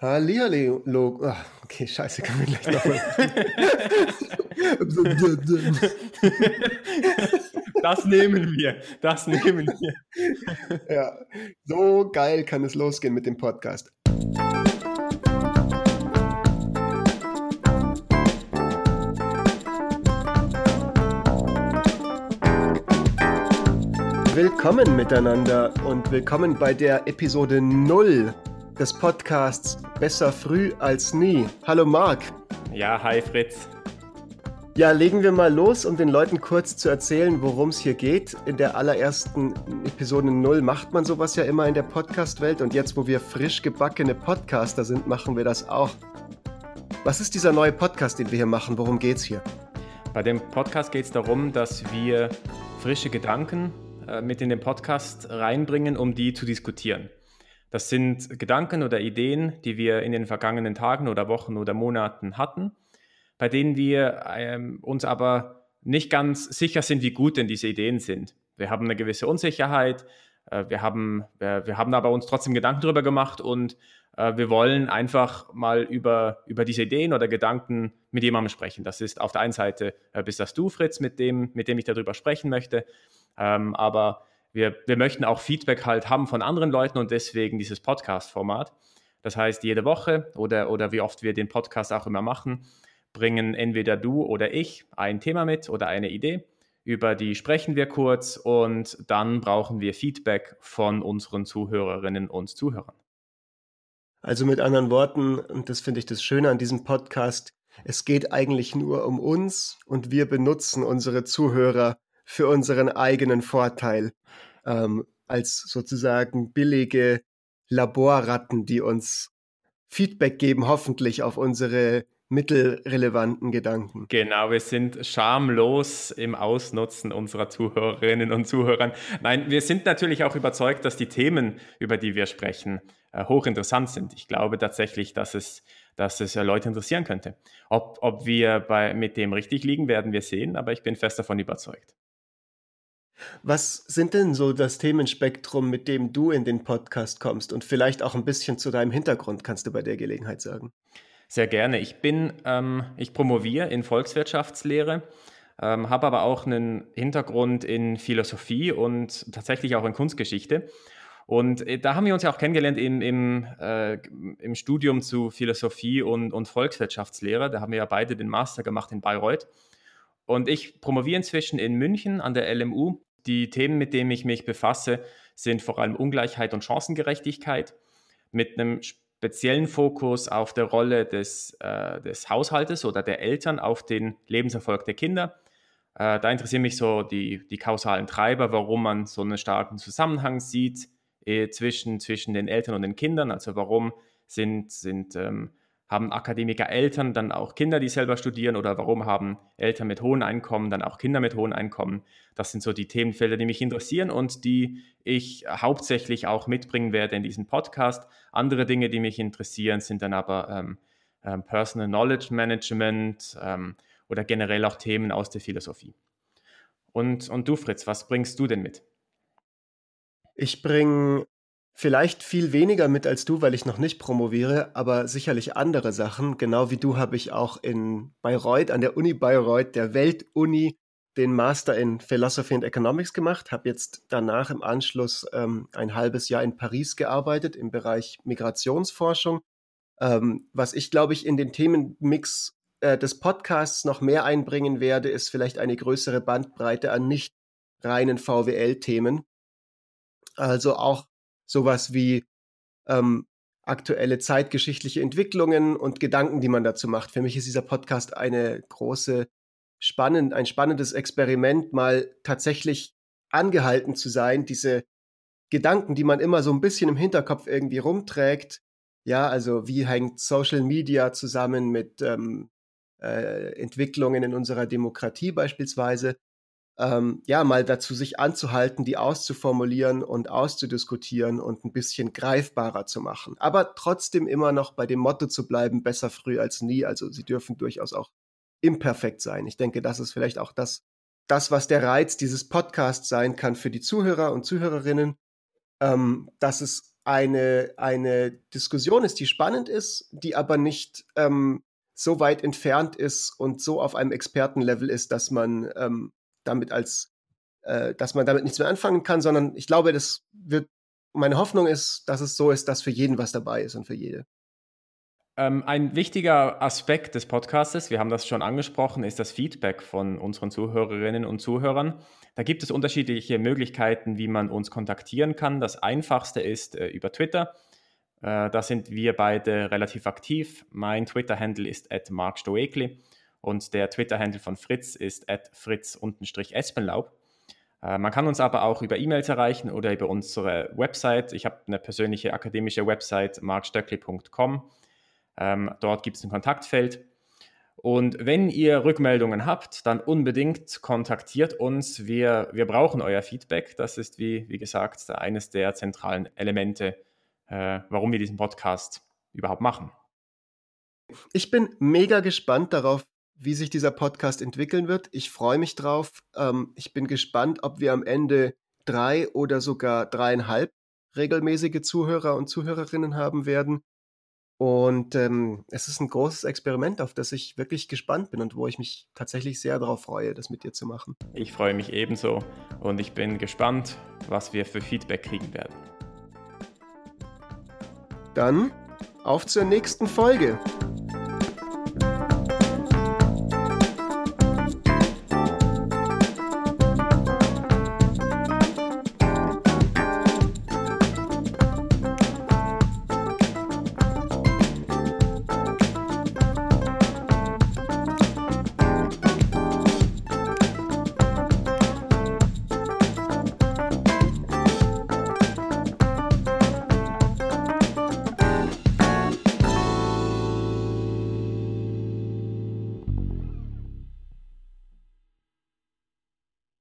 Hallihallo. Ach, okay, scheiße, können wir gleich nochmal. das nehmen wir. Das nehmen wir. ja, so geil kann es losgehen mit dem Podcast. Willkommen miteinander und willkommen bei der Episode 0 des Podcasts Besser früh als nie. Hallo Marc. Ja, hi Fritz. Ja, legen wir mal los, um den Leuten kurz zu erzählen, worum es hier geht. In der allerersten Episode 0 macht man sowas ja immer in der Podcast-Welt und jetzt, wo wir frisch gebackene Podcaster sind, machen wir das auch. Was ist dieser neue Podcast, den wir hier machen? Worum geht's hier? Bei dem Podcast geht es darum, dass wir frische Gedanken äh, mit in den Podcast reinbringen, um die zu diskutieren. Das sind Gedanken oder Ideen, die wir in den vergangenen Tagen oder Wochen oder Monaten hatten, bei denen wir ähm, uns aber nicht ganz sicher sind, wie gut denn diese Ideen sind. Wir haben eine gewisse Unsicherheit, äh, wir, haben, wir, wir, haben aber uns trotzdem Gedanken darüber gemacht und äh, wir wollen einfach mal über, über diese Ideen oder Gedanken mit jemandem sprechen. Das ist auf der einen Seite äh, bist das du, Fritz, mit dem, mit dem ich darüber sprechen möchte. Ähm, aber wir, wir möchten auch Feedback halt haben von anderen Leuten und deswegen dieses Podcast-Format. Das heißt, jede Woche oder, oder wie oft wir den Podcast auch immer machen, bringen entweder du oder ich ein Thema mit oder eine Idee. Über die sprechen wir kurz und dann brauchen wir Feedback von unseren Zuhörerinnen und Zuhörern. Also mit anderen Worten, und das finde ich das Schöne an diesem Podcast, es geht eigentlich nur um uns und wir benutzen unsere Zuhörer für unseren eigenen Vorteil ähm, als sozusagen billige Laborratten, die uns Feedback geben, hoffentlich auf unsere mittelrelevanten Gedanken. Genau, wir sind schamlos im Ausnutzen unserer Zuhörerinnen und Zuhörern. Nein, wir sind natürlich auch überzeugt, dass die Themen, über die wir sprechen, äh, hochinteressant sind. Ich glaube tatsächlich, dass es, dass es äh, Leute interessieren könnte. Ob, ob wir bei, mit dem richtig liegen, werden wir sehen, aber ich bin fest davon überzeugt. Was sind denn so das Themenspektrum, mit dem du in den Podcast kommst? Und vielleicht auch ein bisschen zu deinem Hintergrund kannst du bei der Gelegenheit sagen. Sehr gerne. Ich bin, ähm, ich promoviere in Volkswirtschaftslehre, ähm, habe aber auch einen Hintergrund in Philosophie und tatsächlich auch in Kunstgeschichte. Und äh, da haben wir uns ja auch kennengelernt im, im, äh, im Studium zu Philosophie und, und Volkswirtschaftslehre. Da haben wir ja beide den Master gemacht in Bayreuth. Und ich promoviere inzwischen in München an der LMU die Themen, mit denen ich mich befasse, sind vor allem Ungleichheit und Chancengerechtigkeit mit einem speziellen Fokus auf der Rolle des, äh, des Haushaltes oder der Eltern auf den Lebenserfolg der Kinder. Äh, da interessieren mich so die, die kausalen Treiber, warum man so einen starken Zusammenhang sieht äh, zwischen, zwischen den Eltern und den Kindern. Also warum sind, sind ähm, haben Akademiker Eltern dann auch Kinder, die selber studieren oder warum haben Eltern mit hohen Einkommen dann auch Kinder mit hohen Einkommen? Das sind so die Themenfelder, die mich interessieren und die ich hauptsächlich auch mitbringen werde in diesem Podcast. Andere Dinge, die mich interessieren, sind dann aber ähm, ähm, Personal Knowledge Management ähm, oder generell auch Themen aus der Philosophie. Und, und du, Fritz, was bringst du denn mit? Ich bringe Vielleicht viel weniger mit als du, weil ich noch nicht promoviere, aber sicherlich andere Sachen. Genau wie du habe ich auch in Bayreuth, an der Uni Bayreuth, der Weltuni, den Master in Philosophy and Economics gemacht, habe jetzt danach im Anschluss ähm, ein halbes Jahr in Paris gearbeitet im Bereich Migrationsforschung. Ähm, was ich, glaube ich, in den Themenmix äh, des Podcasts noch mehr einbringen werde, ist vielleicht eine größere Bandbreite an nicht reinen VWL-Themen. Also auch sowas wie ähm, aktuelle zeitgeschichtliche Entwicklungen und Gedanken, die man dazu macht. Für mich ist dieser Podcast eine große, spannend, ein spannendes Experiment, mal tatsächlich angehalten zu sein, diese Gedanken, die man immer so ein bisschen im Hinterkopf irgendwie rumträgt. Ja, also wie hängt Social Media zusammen mit ähm, äh, Entwicklungen in unserer Demokratie beispielsweise? Ähm, ja, mal dazu sich anzuhalten, die auszuformulieren und auszudiskutieren und ein bisschen greifbarer zu machen. Aber trotzdem immer noch bei dem Motto zu bleiben, besser früh als nie. Also sie dürfen durchaus auch imperfekt sein. Ich denke, das ist vielleicht auch das, das was der Reiz dieses Podcasts sein kann für die Zuhörer und Zuhörerinnen, ähm, dass es eine, eine Diskussion ist, die spannend ist, die aber nicht ähm, so weit entfernt ist und so auf einem Expertenlevel ist, dass man ähm, damit als, äh, dass man damit nichts mehr anfangen kann, sondern ich glaube, das wird, meine Hoffnung ist, dass es so ist, dass für jeden was dabei ist und für jede. Ähm, ein wichtiger Aspekt des Podcasts, wir haben das schon angesprochen, ist das Feedback von unseren Zuhörerinnen und Zuhörern. Da gibt es unterschiedliche Möglichkeiten, wie man uns kontaktieren kann. Das einfachste ist äh, über Twitter. Äh, da sind wir beide relativ aktiv. Mein Twitter-Handle ist at markstoekli und der Twitter-Handle von Fritz ist fritz-espenlaub. Äh, man kann uns aber auch über E-Mails erreichen oder über unsere Website. Ich habe eine persönliche akademische Website, markstöckli.com. Ähm, dort gibt es ein Kontaktfeld. Und wenn ihr Rückmeldungen habt, dann unbedingt kontaktiert uns. Wir, wir brauchen euer Feedback. Das ist, wie, wie gesagt, eines der zentralen Elemente, äh, warum wir diesen Podcast überhaupt machen. Ich bin mega gespannt darauf, wie sich dieser Podcast entwickeln wird. Ich freue mich drauf. Ähm, ich bin gespannt, ob wir am Ende drei oder sogar dreieinhalb regelmäßige Zuhörer und Zuhörerinnen haben werden. Und ähm, es ist ein großes Experiment, auf das ich wirklich gespannt bin und wo ich mich tatsächlich sehr darauf freue, das mit dir zu machen. Ich freue mich ebenso und ich bin gespannt, was wir für Feedback kriegen werden. Dann auf zur nächsten Folge.